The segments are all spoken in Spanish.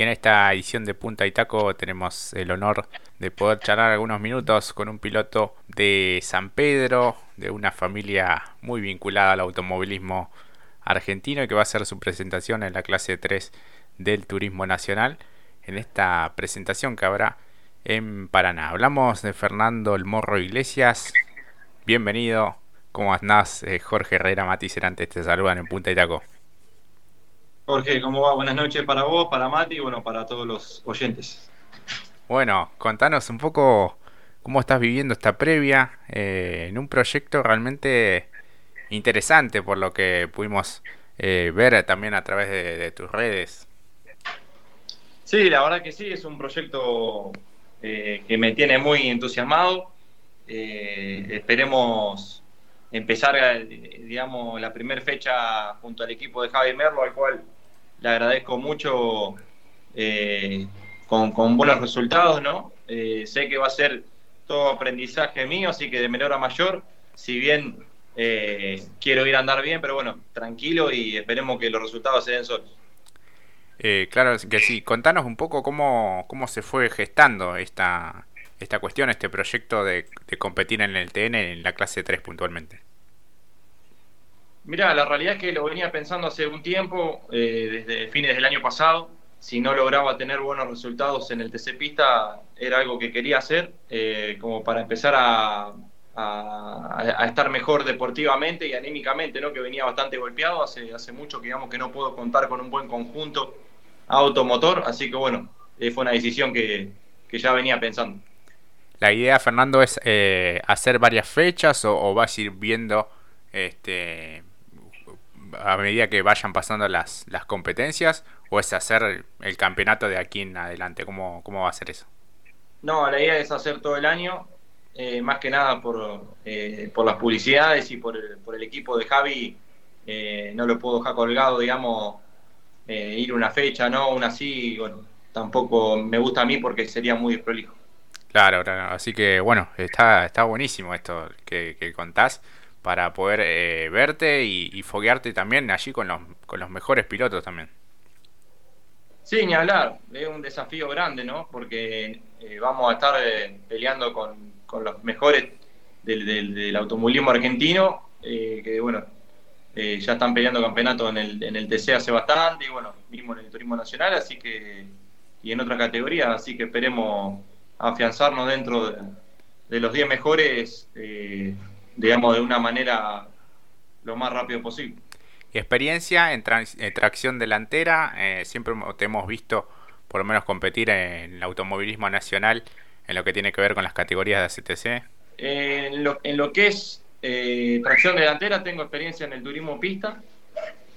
Y en esta edición de Punta y Taco tenemos el honor de poder charlar algunos minutos con un piloto de San Pedro, de una familia muy vinculada al automovilismo argentino y que va a hacer su presentación en la clase 3 del Turismo Nacional en esta presentación que habrá en Paraná. Hablamos de Fernando El Morro Iglesias. Bienvenido. ¿Cómo andás? Eh, Jorge Herrera, Mati Cerante te saludan en Punta y Taco. Jorge, ¿cómo va? Buenas noches para vos, para Mati y bueno, para todos los oyentes. Bueno, contanos un poco cómo estás viviendo esta previa eh, en un proyecto realmente interesante por lo que pudimos eh, ver también a través de, tus redes. Sí, la verdad que sí, es un proyecto eh, que me tiene muy entusiasmado. esperemos empezar, digamos, la primera fecha junto al equipo de Javi Merlo, al cual le agradezco mucho eh, con, buenos resultados, ¿no? Eh, sé que va a ser todo aprendizaje mío, así que de menor a mayor, si bien eh, quiero ir a andar bien, pero bueno, tranquilo y esperemos que los resultados se den solos. claro que sí, contanos un poco cómo, cómo se fue gestando esta, esta cuestión, este proyecto de, competir en el TN en la clase 3 puntualmente. Mira, la realidad es que lo venía pensando hace un tiempo, eh, desde fines del año pasado. Si no lograba tener buenos resultados en el TC Pista, era algo que quería hacer, eh, como para empezar a, estar mejor deportivamente y anímicamente, ¿no? que venía bastante golpeado. Hace, hace mucho que, digamos, que no puedo contar con un buen conjunto automotor, así que bueno, eh, fue una decisión que, ya venía pensando. La idea, Fernando, es hacer varias fechas o, vas a ir viendo este, a medida que vayan pasando las, competencias o es hacer el campeonato de aquí en adelante? ¿Cómo, cómo va a ser eso? No, la idea es hacer todo el año, eh, más que nada por, eh, por las publicidades y por el, equipo de Javi. Eh, no lo puedo dejar colgado, digamos, ir una fecha, ¿no? Una así, bueno, tampoco me gusta a mí porque sería muy prolijo. Claro, claro, así que bueno, está, está buenísimo esto que, que contás para poder eh, verte y, foguearte también allí con los, con los mejores pilotos también. Sí, ni hablar, es un desafío grande, ¿no? Porque eh, vamos a estar eh, peleando con, los mejores del, automovilismo argentino, que bueno, ya están peleando campeonato en el, en el TC hace bastante, y bueno, mismo en el turismo nacional, así que, y en otras categorías, así que esperemos afianzarnos dentro de, de los 10 mejores digamos, de una manera lo más rápido posible. Y experiencia en, tracción delantera, eh, siempre te hemos visto por lo menos competir en el automovilismo nacional en lo que tiene que ver con las categorías de ACTC. en, lo, en lo que es eh, tracción delantera tengo experiencia en el turismo pista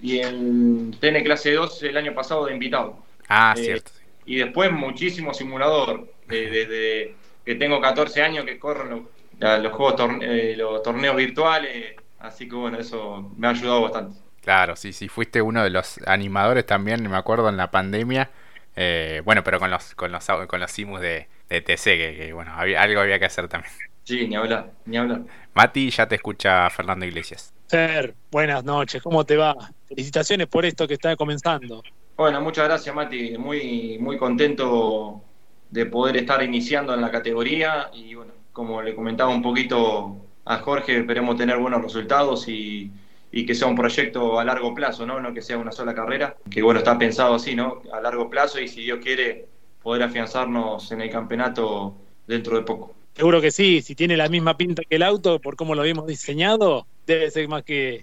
y en TN clase 2 el año pasado de invitado. Ah, eh, cierto. Y después muchísimo simulador, desde que tengo 14 años que corro los los juegos, eh, los torneos virtuales, así que bueno, eso me ha ayudado bastante. Claro, sí, sí, fuiste uno de los animadores también, me acuerdo, en la pandemia. Eh, bueno, pero con los con los con los simus de, TC, que, bueno, algo había que hacer también. Sí, ni hablar, ni hablar. Mati, ya te escucha Fernando Iglesias. Fer, buenas noches, ¿cómo te va? Felicitaciones por esto que está comenzando. Bueno, muchas gracias, Mati. Muy, muy contento de poder estar iniciando en la categoría y bueno, como le comentaba un poquito a Jorge, esperemos tener buenos resultados y, que sea un proyecto a largo plazo, ¿no? No que sea una sola carrera, que bueno, está pensado así, ¿no? A largo plazo y si Dios quiere poder afianzarnos en el campeonato dentro de poco. Seguro que sí, si tiene la misma pinta que el auto, por cómo lo habíamos diseñado, debe ser más que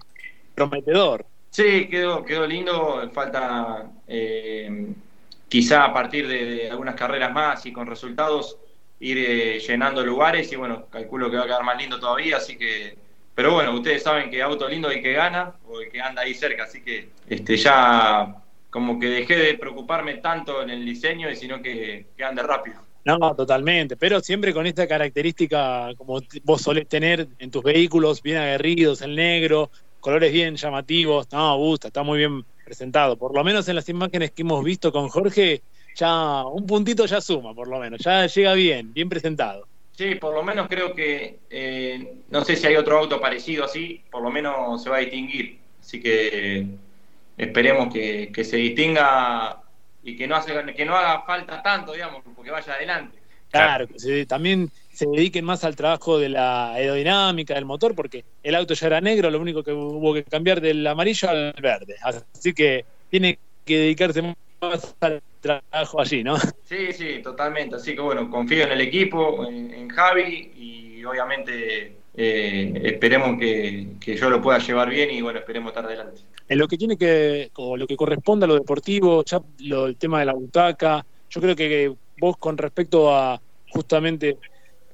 prometedor. Sí, quedó, quedó lindo, falta eh, quizá a partir de algunas carreras más y con resultados ir eh, llenando lugares y bueno, calculo que va a quedar más lindo todavía, así que, pero bueno, ustedes saben que auto lindo hay que gana o el que anda ahí cerca, así que este ya como que dejé de preocuparme tanto en el diseño y sino que, que ande rápido. No, totalmente, pero siempre con esta característica como vos solés tener en tus vehículos, bien aguerridos, el negro, colores bien llamativos, no, gusta, está muy bien presentado. Por lo menos en las imágenes que hemos visto con Jorge, ya un puntito ya suma, por lo menos, ya llega bien, bien presentado. Sí, por lo menos creo que, eh, no sé si hay otro auto parecido así, por lo menos se va a distinguir. Así que esperemos que, se distinga y que no, hace, que no haga falta tanto, digamos, porque vaya adelante. Claro, que también se dediquen más al trabajo de la aerodinámica del motor, porque el auto ya era negro, lo único que hubo que cambiar del amarillo al verde. Así que tiene que dedicarse más al trabajo allí, ¿no? Sí, sí, totalmente. Así que bueno, confío en el equipo, en, Javi y obviamente eh, esperemos que, yo lo pueda llevar bien y bueno, esperemos estar adelante. En lo que tiene que, o lo que corresponde a lo deportivo, ya lo, el tema de la butaca, yo creo que vos con respecto a justamente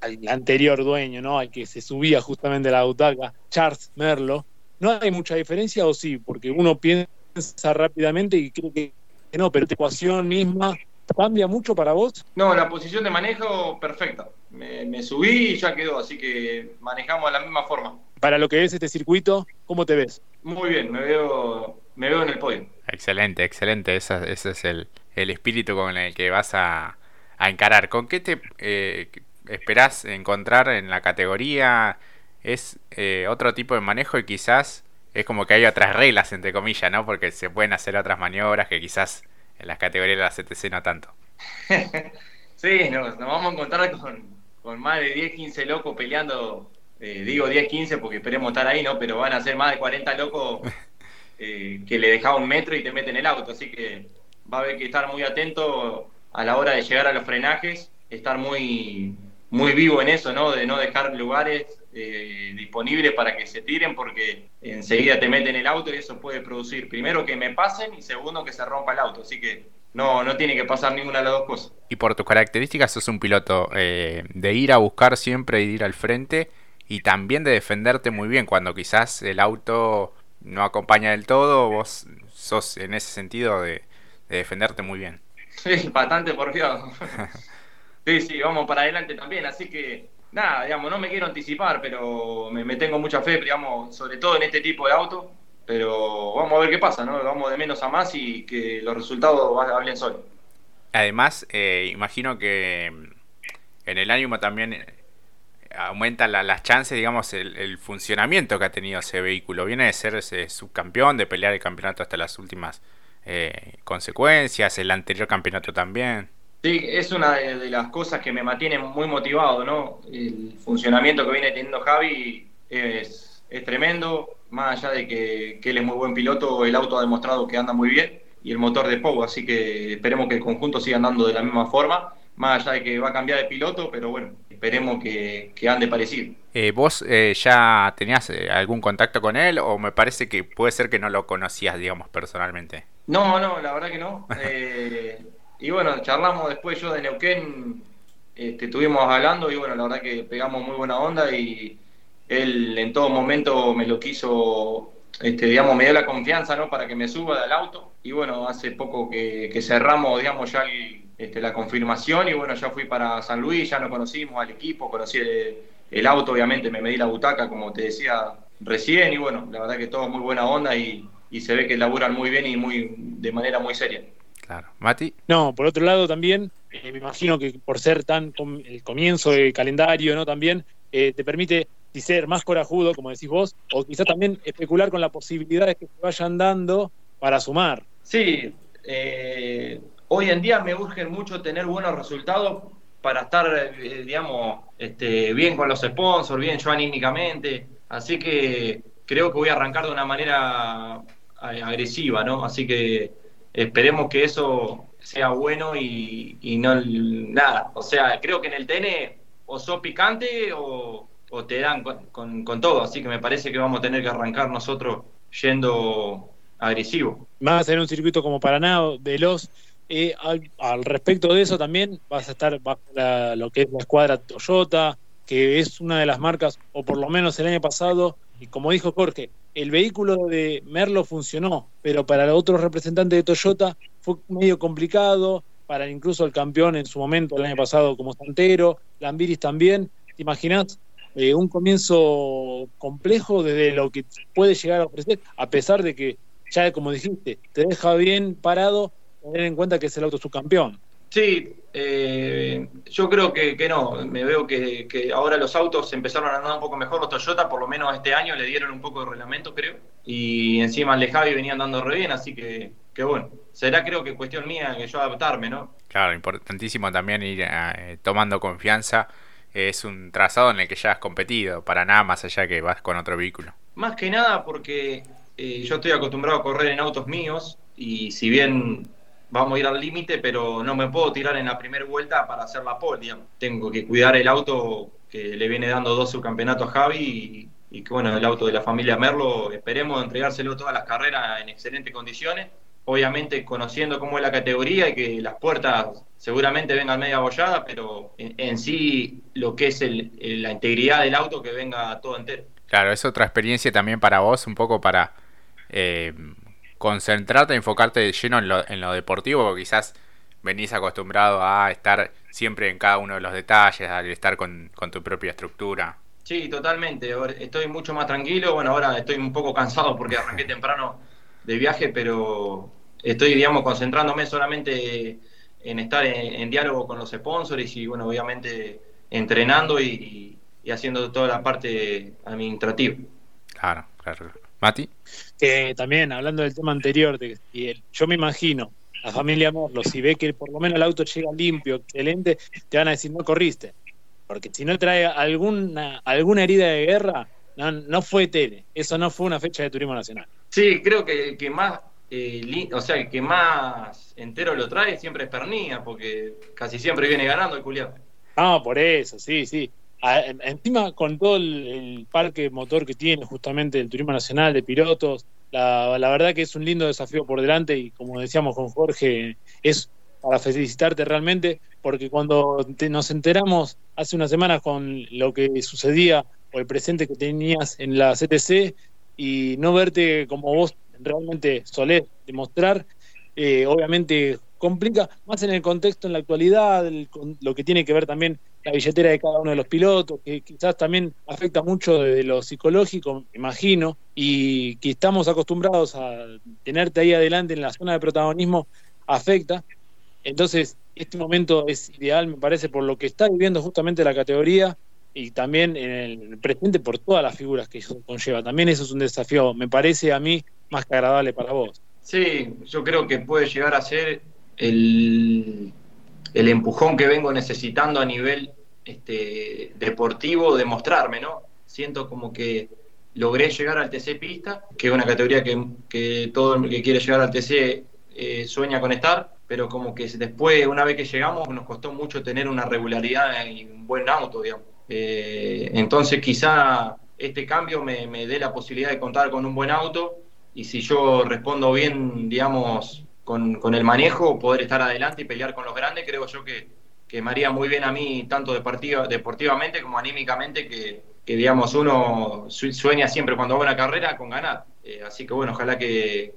al anterior dueño, ¿no? Al que se subía justamente a la butaca, Charles Merlo, ¿no hay mucha diferencia o sí? Porque uno piensa rápidamente y creo que no, pero la ecuación misma cambia mucho para vos. No, la posición de manejo perfecta. Me, subí y ya quedó, así que manejamos de la misma forma. Para lo que es este circuito, ¿cómo te ves? Muy bien, me veo, me veo en el podio. Excelente, excelente. Ese, es el, espíritu con el que vas a, encarar. ¿Con qué te eh, esperás encontrar en la categoría? ¿Es eh, otro tipo de manejo y quizás es como que hay otras reglas, entre comillas, ¿no? Porque se pueden hacer otras maniobras que quizás en las categorías de la CTC no tanto. sí, nos, vamos a encontrar con, más de 10, 15 locos peleando. Eh, digo 10, 15 porque esperemos estar ahí, ¿no? Pero van a ser más de 40 locos eh, que le deja un metro y te meten el auto. Así que va a haber que estar muy atento a la hora de llegar a los frenajes, estar muy, muy vivo en eso, ¿no? De no dejar lugares eh, disponibles para que se tiren porque enseguida te meten el auto y eso puede producir, primero, que me pasen y segundo, que se rompa el auto. Así que no, no tiene que pasar ninguna de las dos cosas. Y por tus características sos un piloto eh, de ir a buscar siempre y de ir al frente y también de defenderte muy bien cuando quizás el auto no acompaña del todo, vos sos en ese sentido de, defenderte muy bien. Sí, bastante porfiado. sí, sí, vamos para adelante también, así que nada, digamos, no me quiero anticipar, pero me, tengo mucha fe, digamos, sobre todo en este tipo de auto, pero vamos a ver qué pasa, ¿no? Vamos de menos a más y que los resultados hablen solos. Además, eh, imagino que en el ánimo también eh, aumenta las chances, digamos, el, funcionamiento que ha tenido ese vehículo. Viene de ser ese subcampeón, de pelear el campeonato hasta las últimas eh, consecuencias, el anterior campeonato también. Sí, es una de, las cosas que me mantiene muy motivado, ¿no? El funcionamiento que viene teniendo Javi es, tremendo, más allá de que, él es muy buen piloto, el auto ha demostrado que anda muy bien y el motor de Pogo, así que esperemos que el conjunto siga andando de la misma forma, más allá de que va a cambiar de piloto, pero bueno, esperemos que, ande parecido. Eh, ¿Vos eh, ya tenías eh, algún contacto con él o me parece que puede ser que no lo conocías, digamos, personalmente? No, no, la verdad que no. Y bueno, charlamos después yo de Neuquén, este, estuvimos hablando y bueno, la verdad que pegamos muy buena onda y él en todo momento me lo quiso, este, digamos, me dio la confianza, ¿no? Para que me suba del auto. Y bueno, hace poco que, cerramos, digamos, ya este, la confirmación y bueno, ya fui para San Luis, ya nos conocimos al equipo, conocí el, auto, obviamente me medí la butaca, como te decía recién, y bueno, la verdad que todo muy buena onda y, y se ve que laburan muy bien y muy de manera muy seria. Claro. Mati. No, por otro lado también, eh, me imagino que por ser tan el comienzo del calendario, ¿no? También eh, te permite ser más corajudo, como decís vos, o quizás también especular con las posibilidades que se vayan dando para sumar. Sí, eh, hoy en día me urge mucho tener buenos resultados para estar, digamos, este, bien con los sponsors, bien yo anímicamente. Así que creo que voy a arrancar de una manera agresiva, ¿no? Así que esperemos que eso sea bueno y, no nada. O sea, creo que en el TN o sos picante o, te dan con, todo. Así que me parece que vamos a tener que arrancar nosotros yendo agresivo. Más en un circuito como Paraná, veloz. Eh, al, respecto de eso también vas a estar bajo lo que es la escuadra Toyota, que es una de las marcas, o por lo menos el año pasado, y como dijo Jorge, el vehículo de Merlo funcionó, pero para otros representantes de Toyota fue medio complicado, para incluso el campeón en su momento el año pasado como Santero, Lambiris también. ¿Te imaginas eh, un comienzo complejo desde lo que puede llegar a ofrecer, a pesar de que ya como dijiste, te deja bien parado tener en cuenta que es el auto subcampeón? Sí, eh, yo creo que, no. Me veo que, ahora los autos empezaron a andar un poco mejor. Los Toyota, por lo menos este año, le dieron un poco de reglamento, creo. Y encima el de Javi venía andando re bien, así que, que bueno, será creo que cuestión mía que yo adaptarme, ¿no? Claro, importantísimo también ir eh, tomando confianza. Es un trazado en el que ya has competido, para nada más allá que vas con otro vehículo. Más que nada porque eh, yo estoy acostumbrado a correr en autos míos y si bien vamos a ir al límite, pero no me puedo tirar en la primera vuelta para hacer la pole, digamos. Tengo que cuidar el auto que le viene dando dos subcampeonatos a Javi y, que bueno, el auto de la familia Merlo, esperemos entregárselo todas las carreras en excelentes condiciones. Obviamente conociendo cómo es la categoría y que las puertas seguramente vengan media abolladas, pero en, sí lo que es la integridad del auto que venga todo entero. Claro, es otra experiencia también para vos, un poco para eh, concentrarte, enfocarte de lleno en lo, en lo deportivo, porque quizás venís acostumbrado a estar siempre en cada uno de los detalles, al estar con, con tu propia estructura. Sí, totalmente. Estoy mucho más tranquilo. Bueno, ahora estoy un poco cansado porque arranqué temprano de viaje, pero estoy, digamos, concentrándome solamente en estar en, diálogo con los sponsors y, bueno, obviamente entrenando y, haciendo toda la parte administrativa. Claro, claro. Mati. también, hablando del tema anterior, de, yo me imagino, la familia Morlo, si ve que por lo menos el auto llega limpio, excelente, te van a decir, no corriste porque si no trae alguna, alguna herida de guerra, no, no fue tele, eso no fue una fecha de turismo nacional. Sí, creo que el que más, eh, o sea, el que más entero lo trae siempre es Pernía, porque casi siempre viene ganando el culiado. Ah, por eso, sí, sí. Encima con todo el, parque motor que tiene justamente el turismo nacional de pilotos, la, la verdad que es un lindo desafío por delante y como decíamos con Jorge, es para felicitarte realmente, porque cuando nos enteramos hace unas semanas con lo que sucedía o el presente que tenías en la CTC y no verte como vos realmente solés demostrar, eh, obviamente complica, más en el contexto en la actualidad, lo que tiene que ver también la billetera de cada uno de los pilotos, que quizás también afecta mucho desde lo psicológico, imagino, y que estamos acostumbrados a tenerte ahí adelante en la zona de protagonismo, afecta. Entonces, este momento es ideal, me parece, por lo que está viviendo justamente la categoría y también en el presente por todas las figuras que eso conlleva. También eso es un desafío, me parece a mí, más que agradable para vos. Sí, yo creo que puede llegar a ser el, el empujón que vengo necesitando a nivel este, deportivo, demostrarme, ¿no? Siento como que logré llegar al TC Pista, que es una categoría que, que todo el que quiere llegar al TC eh, sueña con estar, pero como que después, una vez que llegamos, nos costó mucho tener una regularidad y un buen auto, digamos. Eh, entonces quizá este cambio me, dé la posibilidad de contar con un buen auto y si yo respondo bien, digamos, con, el manejo, poder estar adelante y pelear con los grandes, creo yo que, que me haría muy bien a mí, tanto deportivamente como anímicamente, que, digamos, uno sueña siempre cuando va a una carrera con ganar. Eh, así que bueno, ojalá que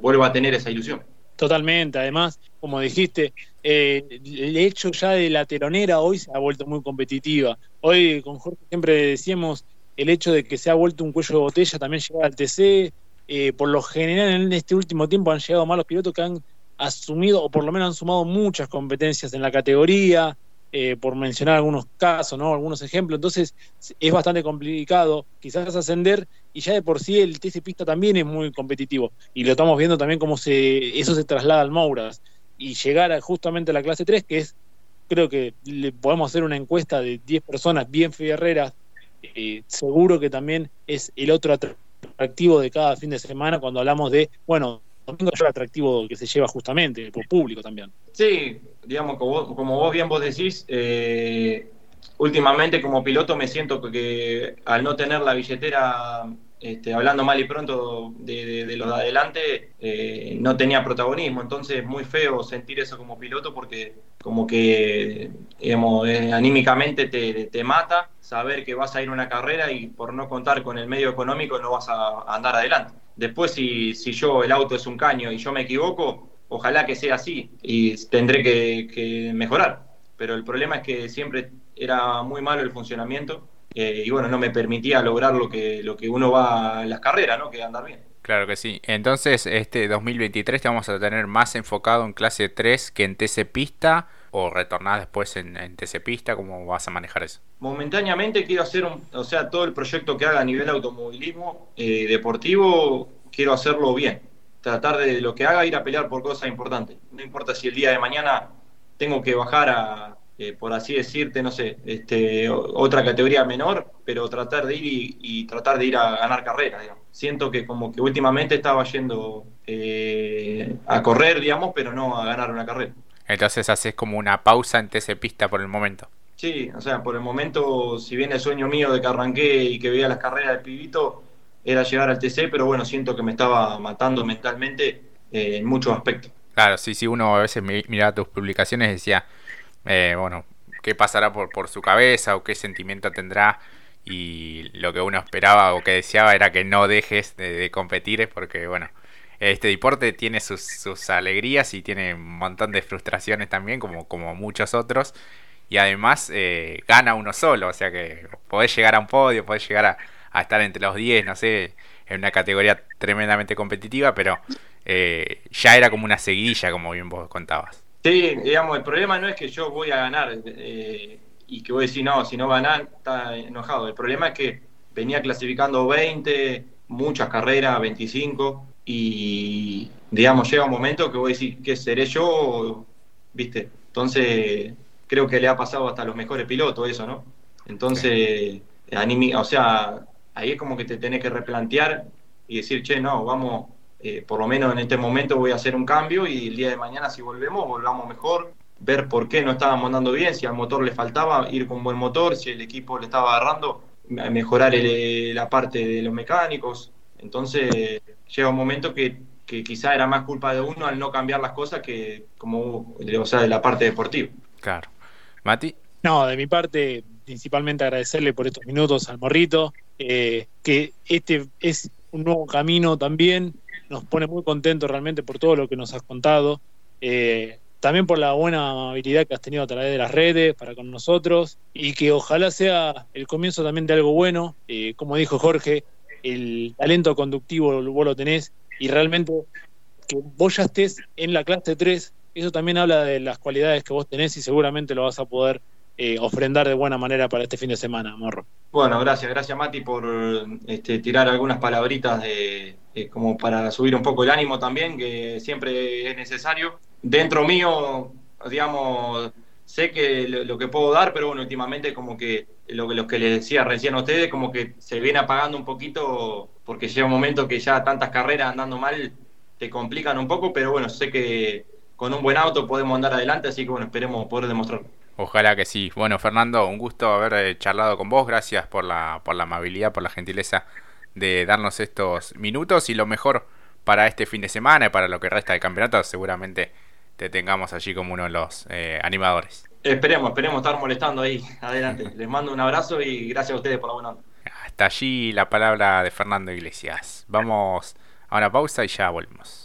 vuelva a tener esa ilusión. Totalmente, además, como dijiste, eh, el hecho ya de la telonera hoy se ha vuelto muy competitiva. Hoy con Jorge siempre decíamos el hecho de que se ha vuelto un cuello de botella también llegar al TC. Eh, por lo general en este último tiempo han llegado malos pilotos que han asumido o por lo menos han sumado muchas competencias en la categoría. Eh, por mencionar algunos casos, ¿no? algunos ejemplos. Entonces es bastante complicado quizás ascender y ya de por sí el TC Pista también es muy competitivo y lo estamos viendo también cómo se, eso se traslada al Mouras y llegar justamente a la clase 3 que es, creo que le podemos hacer una encuesta de 10 personas bien fierreras, eh, seguro que también es el otro atractivo de cada fin de semana cuando hablamos de, bueno, domingo es el atractivo que se lleva justamente, por público también. Sí, digamos, como, como vos bien vos decís, eh, últimamente como piloto me siento que al no tener la billetera, este, hablando mal y pronto de, los de adelante, eh, no tenía protagonismo. Entonces es muy feo sentir eso como piloto porque como que, digamos, eh, anímicamente te, te, mata saber que vas a ir a una carrera y por no contar con el medio económico no vas a andar adelante. Después, si, si yo, el auto es un caño y yo me equivoco, ojalá que sea así y tendré que, mejorar. Pero el problema es que siempre era muy malo el funcionamiento eh, y bueno, no me permitía lograr lo que, lo que uno va en las carreras, ¿no? Que andar bien. Claro que sí. Entonces, este 2023 te vamos a tener más enfocado en clase 3 que en TC Pista o retornar después en, en TC Pista, ¿cómo vas a manejar eso? Momentáneamente quiero hacer, un, o sea, todo el proyecto que haga a nivel automovilismo eh, deportivo, quiero hacerlo bien. tratar de lo que haga ir a pelear por cosas importantes. No importa si el día de mañana tengo que bajar a, eh, por así decirte, no sé, este, otra categoría menor, pero tratar de ir y, tratar de ir a ganar carreras. Siento que como que últimamente estaba yendo eh, a correr, digamos, pero no a ganar una carrera. Entonces haces como una pausa en TC Pista por el momento. Sí, o sea, por el momento, si bien el sueño mío de que arranqué y que veía las carreras del pibito, era llegar al TC, pero bueno, siento que me estaba matando mentalmente eh, en muchos aspectos. Claro, sí, sí, uno a veces miraba tus publicaciones y decía, eh, bueno, qué pasará por, por su cabeza o qué sentimiento tendrá. Y lo que uno esperaba o que deseaba era que no dejes de, competir, porque bueno, este deporte tiene sus, sus, alegrías y tiene un montón de frustraciones también, como, como muchos otros. Y además eh, gana uno solo, o sea que podés llegar a un podio, podés llegar a, a estar entre los 10, no sé, en una categoría tremendamente competitiva, pero eh, ya era como una seguidilla, como bien vos contabas. Sí, digamos, el problema no es que yo voy a ganar eh, y que voy a decir, no, si no ganan, está enojado. El problema es que venía clasificando 20, muchas carreras, 25, y digamos, llega un momento que voy a decir, ¿qué seré yo? ¿Viste? Entonces, creo que le ha pasado hasta a los mejores pilotos eso, ¿no? Entonces, o sea, ahí es como que te tenés que replantear y decir, che, no, vamos, eh, por lo menos en este momento voy a hacer un cambio y el día de mañana si volvemos, volvamos mejor, ver por qué no estábamos andando bien, si al motor le faltaba, ir con buen motor, si el equipo le estaba agarrando, mejorar la parte de los mecánicos. Entonces llega un momento que, que quizá era más culpa de uno al no cambiar las cosas que como, o sea, de la parte deportiva. Claro. Mati. No, de mi parte, principalmente agradecerle por estos minutos al morrito, eh, que este es un nuevo camino también, nos pone muy contentos realmente por todo lo que nos has contado, eh, también por la buena amabilidad que has tenido a través de las redes para con nosotros y que ojalá sea el comienzo también de algo bueno, eh, como dijo Jorge, el talento conductivo vos lo tenés y realmente que vos ya estés en la clase 3, eso también habla de las cualidades que vos tenés y seguramente lo vas a poder eh, ofrendar de buena manera para este fin de semana, Morro. Bueno, gracias, gracias Mati por este, tirar algunas palabritas de, como para subir un poco el ánimo también, que siempre es necesario. Dentro mío, digamos, sé que lo, que puedo dar, pero bueno, últimamente como que lo, lo que les decía recién a ustedes, como que se viene apagando un poquito, porque llega un momento que ya tantas carreras andando mal te complican un poco, pero bueno, sé que con un buen auto podemos andar adelante, así que bueno, esperemos poder demostrarlo. Ojalá que sí. Bueno, Fernando, un gusto haber eh, charlado con vos. Gracias por la, por la amabilidad, por la gentileza de darnos estos minutos y lo mejor para este fin de semana y para lo que resta del campeonato. Seguramente te tengamos allí como uno de los eh, animadores. Esperemos, esperemos estar molestando ahí. Adelante. Les mando un abrazo y gracias a ustedes por la buena Hasta allí la palabra de Fernando Iglesias. Vamos a una pausa y ya volvemos.